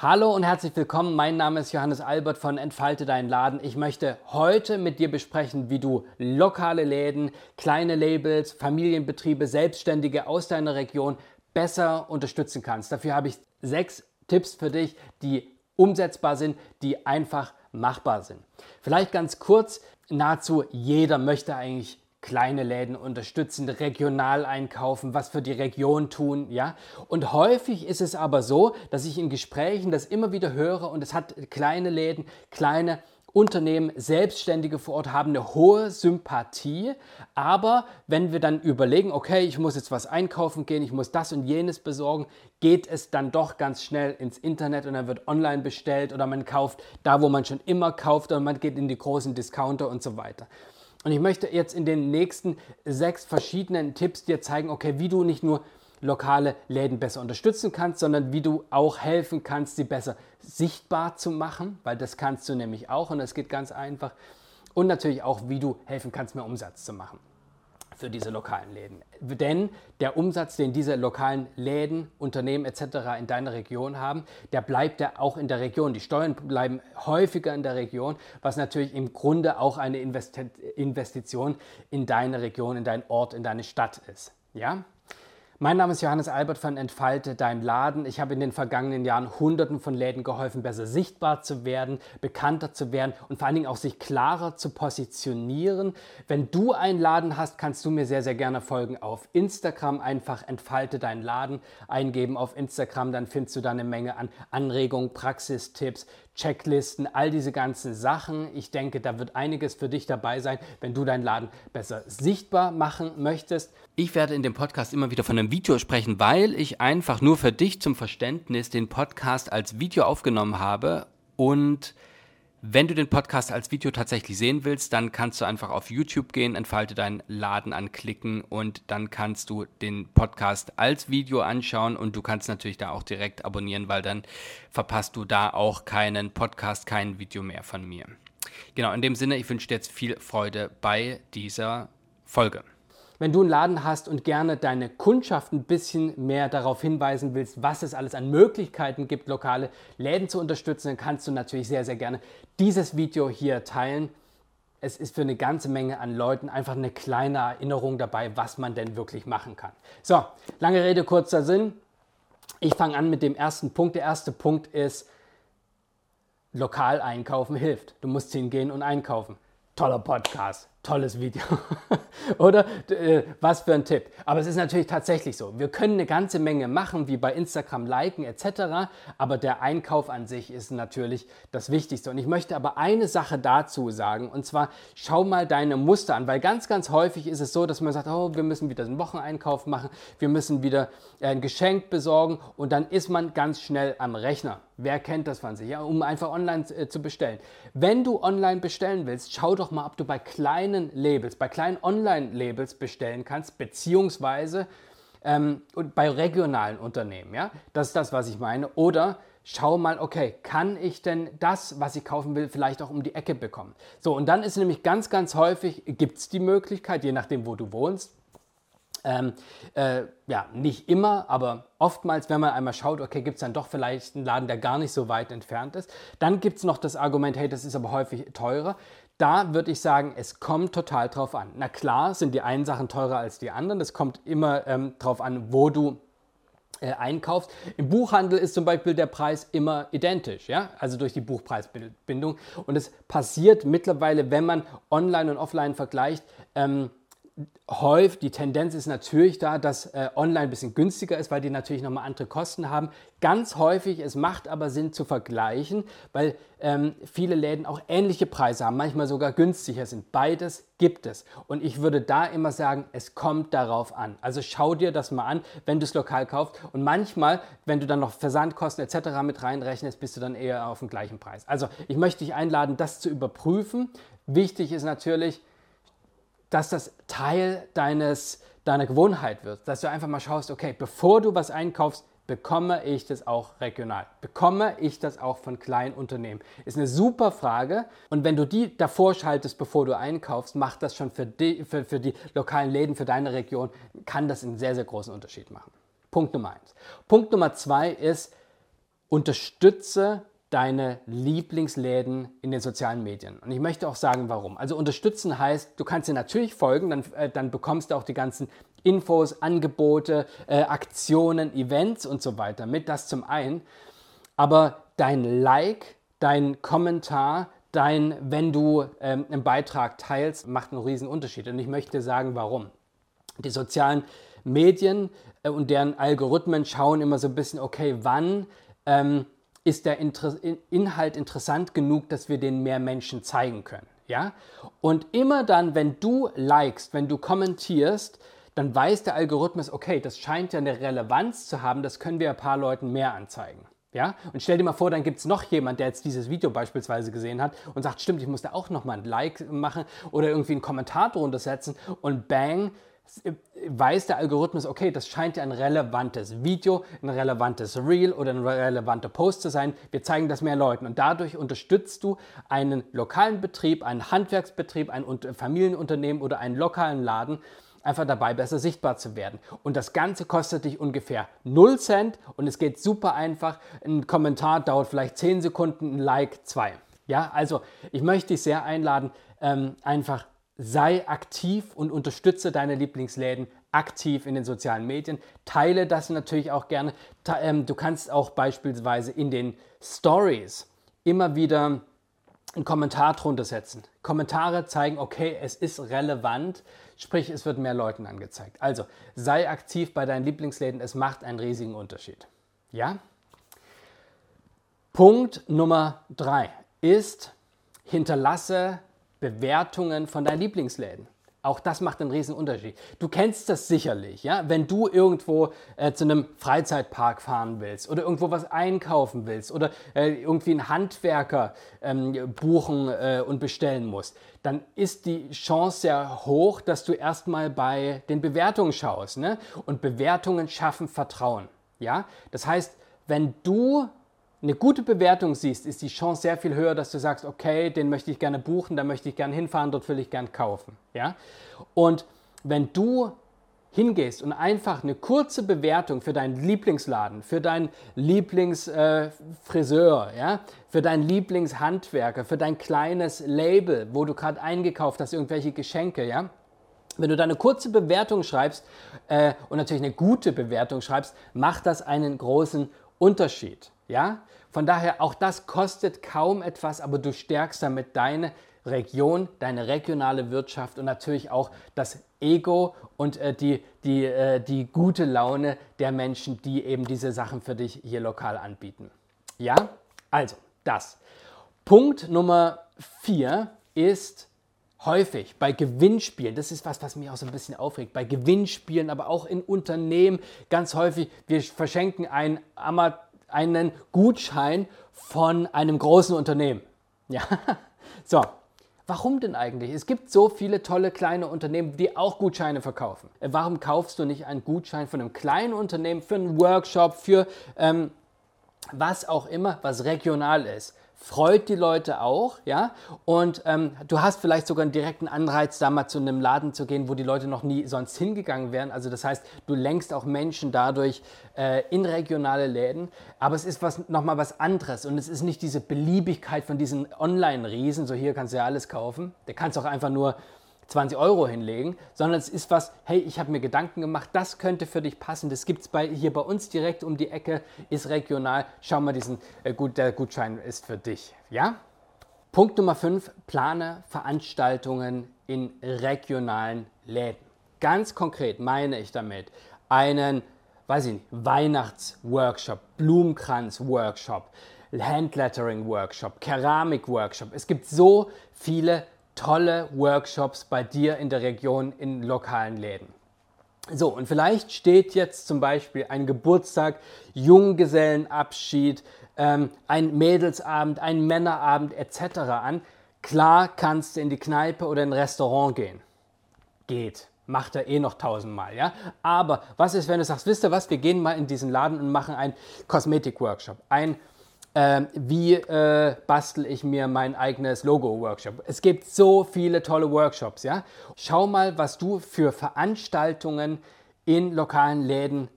Hallo und herzlich willkommen. Mein Name ist Johannes Albert von Entfalte deinen Laden. Ich möchte heute mit dir besprechen, wie du lokale Läden, kleine Labels, Familienbetriebe, Selbstständige aus deiner Region besser unterstützen kannst. Dafür habe ich sechs Tipps für dich, die umsetzbar sind, die einfach machbar sind. Vielleicht ganz kurz, nahezu jeder möchte eigentlich kleine Läden unterstützen, regional einkaufen, was für die Region tun, ja. Und häufig ist es aber so, dass ich in Gesprächen das immer wieder höre und es hat kleine Läden, kleine Unternehmen, Selbstständige vor Ort haben eine hohe Sympathie, aber wenn wir dann überlegen, okay, ich muss jetzt was einkaufen gehen, ich muss das und jenes besorgen, geht es dann doch ganz schnell ins Internet und dann wird online bestellt oder man kauft da, wo man schon immer kauft oder man geht in die großen Discounter und so weiter. Und ich möchte jetzt in den nächsten sechs verschiedenen Tipps dir zeigen, okay, wie du nicht nur lokale Läden besser unterstützen kannst, sondern wie du auch helfen kannst, sie besser sichtbar zu machen, weil das kannst du nämlich auch und das geht ganz einfach. Und natürlich auch, wie du helfen kannst, mehr Umsatz zu machen für diese lokalen Läden. Denn der Umsatz, den diese lokalen Läden, Unternehmen etc. in deiner Region haben, der bleibt ja auch in der Region. Die Steuern bleiben häufiger in der Region, was natürlich im Grunde auch eine Investition in deine Region, in deinen Ort, in deine Stadt ist. Ja? Mein Name ist Johannes Albert von Entfalte dein Laden. Ich habe in den vergangenen Jahren Hunderten von Läden geholfen, besser sichtbar zu werden, bekannter zu werden und vor allen Dingen auch sich klarer zu positionieren. Wenn du einen Laden hast, kannst du mir sehr, sehr gerne folgen auf Instagram. Einfach Entfalte deinen Laden eingeben auf Instagram, dann findest du da eine Menge an Anregungen, Praxistipps, Checklisten, all diese ganzen Sachen. Ich denke, da wird einiges für dich dabei sein, wenn du deinen Laden besser sichtbar machen möchtest. Ich werde in dem Podcast immer wieder von einem Video sprechen, weil ich einfach nur für dich zum Verständnis den Podcast als Video aufgenommen habe und wenn du den Podcast als Video tatsächlich sehen willst, dann kannst du einfach auf YouTube gehen, entfalte deinen Laden anklicken und dann kannst du den Podcast als Video anschauen und du kannst natürlich da auch direkt abonnieren, weil dann verpasst du da auch keinen Podcast, kein Video mehr von mir. Genau, in dem Sinne, ich wünsche dir jetzt viel Freude bei dieser Folge. Wenn du einen Laden hast und gerne deine Kundschaft ein bisschen mehr darauf hinweisen willst, was es alles an Möglichkeiten gibt, lokale Läden zu unterstützen, dann kannst du natürlich sehr, sehr gerne dieses Video hier teilen. Es ist für eine ganze Menge an Leuten einfach eine kleine Erinnerung dabei, was man denn wirklich machen kann. So, lange Rede, kurzer Sinn. Ich fange an mit dem ersten Punkt. Der erste Punkt ist, lokal einkaufen hilft. Du musst hingehen und einkaufen. Toller Podcast tolles Video. Oder äh, was für ein Tipp. Aber es ist natürlich tatsächlich so. Wir können eine ganze Menge machen, wie bei Instagram liken etc. Aber der Einkauf an sich ist natürlich das Wichtigste. Und ich möchte aber eine Sache dazu sagen. Und zwar schau mal deine Muster an. Weil ganz, ganz häufig ist es so, dass man sagt, oh, wir müssen wieder einen Wocheneinkauf machen. Wir müssen wieder äh, ein Geschenk besorgen. Und dann ist man ganz schnell am Rechner. Wer kennt das von sich? Ja, um einfach online äh, zu bestellen. Wenn du online bestellen willst, schau doch mal, ob du bei kleinen kleinen Labels, bei kleinen Online-Labels bestellen kannst, beziehungsweise ähm, bei regionalen Unternehmen. Ja? Das ist das, was ich meine. Oder schau mal, okay, kann ich denn das, was ich kaufen will, vielleicht auch um die Ecke bekommen? So, und dann ist nämlich ganz, ganz häufig, gibt es die Möglichkeit, je nachdem, wo du wohnst, ähm, äh, ja, nicht immer, aber oftmals, wenn man einmal schaut, okay, gibt es dann doch vielleicht einen Laden, der gar nicht so weit entfernt ist. Dann gibt es noch das Argument, hey, das ist aber häufig teurer. Da würde ich sagen, es kommt total drauf an. Na klar sind die einen Sachen teurer als die anderen. Das kommt immer ähm, drauf an, wo du äh, einkaufst. Im Buchhandel ist zum Beispiel der Preis immer identisch, ja? also durch die Buchpreisbindung. Und es passiert mittlerweile, wenn man online und offline vergleicht, ähm, häufig, die Tendenz ist natürlich da, dass äh, online ein bisschen günstiger ist, weil die natürlich nochmal andere Kosten haben. Ganz häufig, es macht aber Sinn zu vergleichen, weil ähm, viele Läden auch ähnliche Preise haben, manchmal sogar günstiger sind. Beides gibt es. Und ich würde da immer sagen, es kommt darauf an. Also schau dir das mal an, wenn du es lokal kaufst. Und manchmal, wenn du dann noch Versandkosten etc. mit reinrechnest, bist du dann eher auf dem gleichen Preis. Also ich möchte dich einladen, das zu überprüfen. Wichtig ist natürlich, dass das Teil deines, deiner Gewohnheit wird. Dass du einfach mal schaust, okay, bevor du was einkaufst, bekomme ich das auch regional? Bekomme ich das auch von kleinen Unternehmen? Ist eine super Frage. Und wenn du die davor schaltest, bevor du einkaufst, macht das schon für die, für, für die lokalen Läden, für deine Region, kann das einen sehr, sehr großen Unterschied machen. Punkt Nummer eins. Punkt Nummer zwei ist, unterstütze deine Lieblingsläden in den sozialen Medien. Und ich möchte auch sagen, warum. Also unterstützen heißt, du kannst dir natürlich folgen, dann, äh, dann bekommst du auch die ganzen Infos, Angebote, äh, Aktionen, Events und so weiter mit. Das zum einen. Aber dein Like, dein Kommentar, dein, wenn du ähm, einen Beitrag teilst, macht einen riesen Unterschied. Und ich möchte sagen, warum. Die sozialen Medien äh, und deren Algorithmen schauen immer so ein bisschen, okay, wann ähm, ist der Inter Inhalt interessant genug, dass wir den mehr Menschen zeigen können. Ja? Und immer dann, wenn du likest, wenn du kommentierst, dann weiß der Algorithmus, okay, das scheint ja eine Relevanz zu haben, das können wir ein paar Leuten mehr anzeigen. Ja? Und stell dir mal vor, dann gibt es noch jemand, der jetzt dieses Video beispielsweise gesehen hat und sagt, stimmt, ich muss da auch nochmal ein Like machen oder irgendwie einen Kommentar drunter setzen und bang, weiß der Algorithmus, okay, das scheint ja ein relevantes Video, ein relevantes Reel oder ein relevanter Post zu sein. Wir zeigen das mehr Leuten und dadurch unterstützt du einen lokalen Betrieb, einen Handwerksbetrieb, ein Familienunternehmen oder einen lokalen Laden einfach dabei besser sichtbar zu werden. Und das Ganze kostet dich ungefähr 0 Cent und es geht super einfach. Ein Kommentar dauert vielleicht 10 Sekunden, ein Like 2. Ja, also ich möchte dich sehr einladen, ähm, einfach sei aktiv und unterstütze deine Lieblingsläden aktiv in den sozialen Medien. Teile das natürlich auch gerne. Ähm, du kannst auch beispielsweise in den Stories immer wieder einen Kommentar drunter setzen. Kommentare zeigen, okay, es ist relevant, sprich, es wird mehr Leuten angezeigt. Also sei aktiv bei deinen Lieblingsläden, es macht einen riesigen Unterschied. Ja? Punkt Nummer drei ist, hinterlasse Bewertungen von deinen Lieblingsläden. Auch das macht einen riesen Unterschied. Du kennst das sicherlich, ja? Wenn du irgendwo äh, zu einem Freizeitpark fahren willst oder irgendwo was einkaufen willst oder äh, irgendwie einen Handwerker ähm, buchen äh, und bestellen musst, dann ist die Chance sehr hoch, dass du erstmal bei den Bewertungen schaust. Ne? Und Bewertungen schaffen Vertrauen. Ja? Das heißt, wenn du eine gute Bewertung siehst, ist die Chance sehr viel höher, dass du sagst, okay, den möchte ich gerne buchen, da möchte ich gerne hinfahren, dort will ich gerne kaufen. Ja? Und wenn du hingehst und einfach eine kurze Bewertung für deinen Lieblingsladen, für deinen Lieblingsfriseur, äh, ja, für deinen Lieblingshandwerker, für dein kleines Label, wo du gerade eingekauft hast, irgendwelche Geschenke, ja, wenn du da eine kurze Bewertung schreibst äh, und natürlich eine gute Bewertung schreibst, macht das einen großen Unterschied. Ja? Von daher, auch das kostet kaum etwas, aber du stärkst damit deine Region, deine regionale Wirtschaft und natürlich auch das Ego und äh, die, die, äh, die gute Laune der Menschen, die eben diese Sachen für dich hier lokal anbieten. Ja, also das. Punkt Nummer vier ist häufig bei Gewinnspielen, das ist was, was mich auch so ein bisschen aufregt, bei Gewinnspielen, aber auch in Unternehmen ganz häufig, wir verschenken ein Amazon einen Gutschein von einem großen Unternehmen. Ja, so. Warum denn eigentlich? Es gibt so viele tolle kleine Unternehmen, die auch Gutscheine verkaufen. Äh, warum kaufst du nicht einen Gutschein von einem kleinen Unternehmen für einen Workshop, für ähm, was auch immer, was regional ist? Freut die Leute auch, ja. Und ähm, du hast vielleicht sogar einen direkten Anreiz, da mal zu einem Laden zu gehen, wo die Leute noch nie sonst hingegangen wären. Also das heißt, du lenkst auch Menschen dadurch äh, in regionale Läden. Aber es ist was, nochmal was anderes und es ist nicht diese Beliebigkeit von diesen Online-Riesen, so hier kannst du ja alles kaufen. Der kannst auch einfach nur 20 Euro hinlegen, sondern es ist was, hey, ich habe mir Gedanken gemacht, das könnte für dich passen. Das gibt es bei, hier bei uns direkt um die Ecke, ist regional. Schau mal, diesen, äh, gut, der Gutschein ist für dich. Ja? Punkt Nummer 5, plane Veranstaltungen in regionalen Läden. Ganz konkret meine ich damit einen, weiß ich nicht, Weihnachtsworkshop, Blumenkranz-Workshop, Handlettering-Workshop, Keramik-Workshop. Es gibt so viele tolle Workshops bei dir in der Region in lokalen Läden. So, und vielleicht steht jetzt zum Beispiel ein Geburtstag, Junggesellenabschied, ähm, ein Mädelsabend, ein Männerabend etc. an. Klar kannst du in die Kneipe oder in ein Restaurant gehen. Geht. Macht er eh noch tausendmal, ja? Aber was ist, wenn du sagst, wisst ihr was, wir gehen mal in diesen Laden und machen einen Kosmetik-Workshop, ein äh, wie äh, bastel ich mir mein eigenes Logo-Workshop. Es gibt so viele tolle Workshops. Ja? Schau mal, was du für Veranstaltungen in lokalen Läden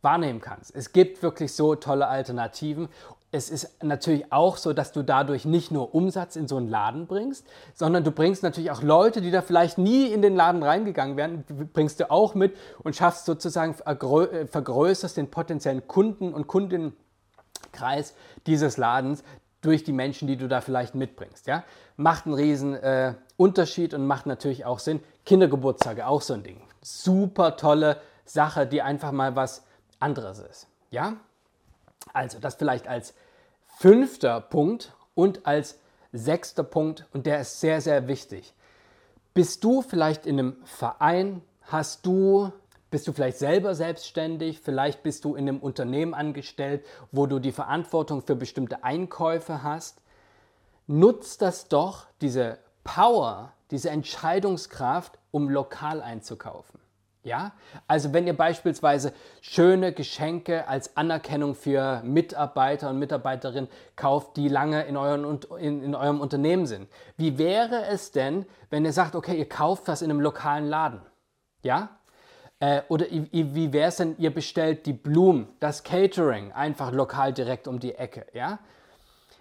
wahrnehmen kannst. Es gibt wirklich so tolle Alternativen. Es ist natürlich auch so, dass du dadurch nicht nur Umsatz in so einen Laden bringst, sondern du bringst natürlich auch Leute, die da vielleicht nie in den Laden reingegangen wären, bringst du auch mit und schaffst sozusagen, äh, vergrößerst den potenziellen Kunden- und Kundenkreis dieses Ladens durch die Menschen, die du da vielleicht mitbringst. Ja? Macht einen riesen äh, Unterschied und macht natürlich auch Sinn. Kindergeburtstage, auch so ein Ding. Super tolle Sache, die einfach mal was anderes ist. Ja? Also das vielleicht als fünfter Punkt und als sechster Punkt und der ist sehr, sehr wichtig. Bist du vielleicht in einem Verein? Hast du, bist du vielleicht selber selbstständig? Vielleicht bist du in einem Unternehmen angestellt, wo du die Verantwortung für bestimmte Einkäufe hast? Nutzt das doch, diese Power, diese Entscheidungskraft, um lokal einzukaufen. Ja, also wenn ihr beispielsweise schöne Geschenke als Anerkennung für Mitarbeiter und Mitarbeiterinnen kauft, die lange in, euren, in, in eurem Unternehmen sind. Wie wäre es denn, wenn ihr sagt, okay, ihr kauft das in einem lokalen Laden? Ja? Äh, oder wie wäre es denn, ihr bestellt die Blumen, das Catering einfach lokal direkt um die Ecke? Ja?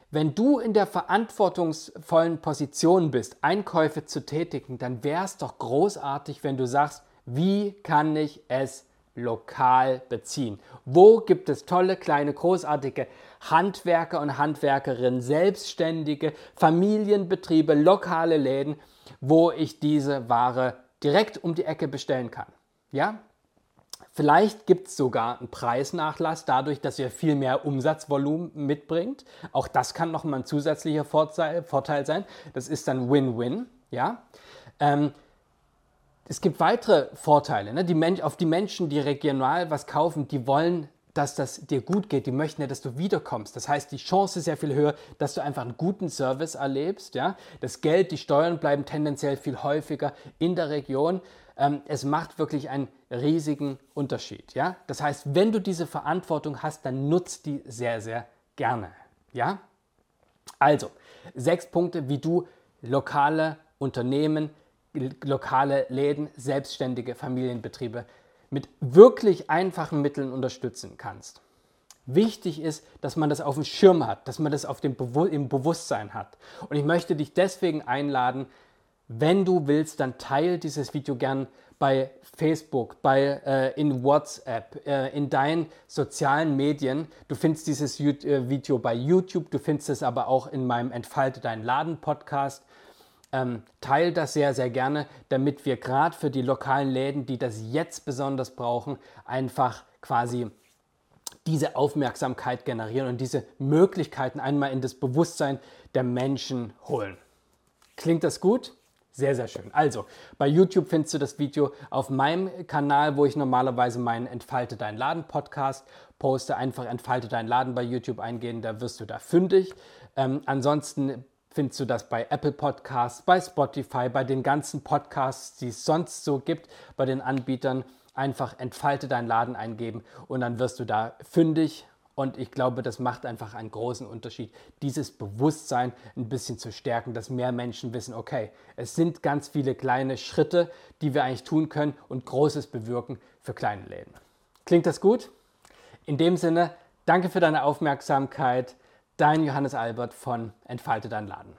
Wenn du in der verantwortungsvollen Position bist, Einkäufe zu tätigen, dann wäre es doch großartig, wenn du sagst, wie kann ich es lokal beziehen? Wo gibt es tolle, kleine, großartige Handwerker und Handwerkerinnen, Selbstständige, Familienbetriebe, lokale Läden, wo ich diese Ware direkt um die Ecke bestellen kann? Ja? Vielleicht gibt es sogar einen Preisnachlass dadurch, dass ihr viel mehr Umsatzvolumen mitbringt. Auch das kann nochmal ein zusätzlicher Vorteil sein. Das ist dann Win-Win. Ja? Ähm, es gibt weitere Vorteile. Ne? Die auf die Menschen, die regional was kaufen, die wollen, dass das dir gut geht. Die möchten ja, dass du wiederkommst. Das heißt, die Chance ist sehr viel höher, dass du einfach einen guten Service erlebst. Ja? Das Geld, die Steuern bleiben tendenziell viel häufiger in der Region. Ähm, es macht wirklich einen riesigen Unterschied. Ja? Das heißt, wenn du diese Verantwortung hast, dann nutzt die sehr, sehr gerne. Ja? Also, sechs Punkte, wie du lokale Unternehmen lokale Läden, selbstständige Familienbetriebe mit wirklich einfachen Mitteln unterstützen kannst. Wichtig ist, dass man das auf dem Schirm hat, dass man das auf dem Bewu im Bewusstsein hat. Und ich möchte dich deswegen einladen, wenn du willst, dann teile dieses Video gern bei Facebook, bei, äh, in WhatsApp, äh, in deinen sozialen Medien. Du findest dieses äh, Video bei YouTube, du findest es aber auch in meinem Entfalte deinen Laden Podcast. Ähm, teilt das sehr, sehr gerne, damit wir gerade für die lokalen Läden, die das jetzt besonders brauchen, einfach quasi diese Aufmerksamkeit generieren und diese Möglichkeiten einmal in das Bewusstsein der Menschen holen. Klingt das gut? Sehr, sehr schön. Also, bei YouTube findest du das Video auf meinem Kanal, wo ich normalerweise meinen Entfalte dein Laden Podcast poste. Einfach Entfalte dein Laden bei YouTube eingehen, da wirst du da fündig. Ähm, ansonsten findest du das bei Apple Podcasts, bei Spotify, bei den ganzen Podcasts, die es sonst so gibt, bei den Anbietern. Einfach entfalte deinen Laden eingeben und dann wirst du da fündig. Und ich glaube, das macht einfach einen großen Unterschied, dieses Bewusstsein ein bisschen zu stärken, dass mehr Menschen wissen, okay, es sind ganz viele kleine Schritte, die wir eigentlich tun können und Großes bewirken für kleine Läden. Klingt das gut? In dem Sinne, danke für deine Aufmerksamkeit dein Johannes Albert von Entfalte dein Laden.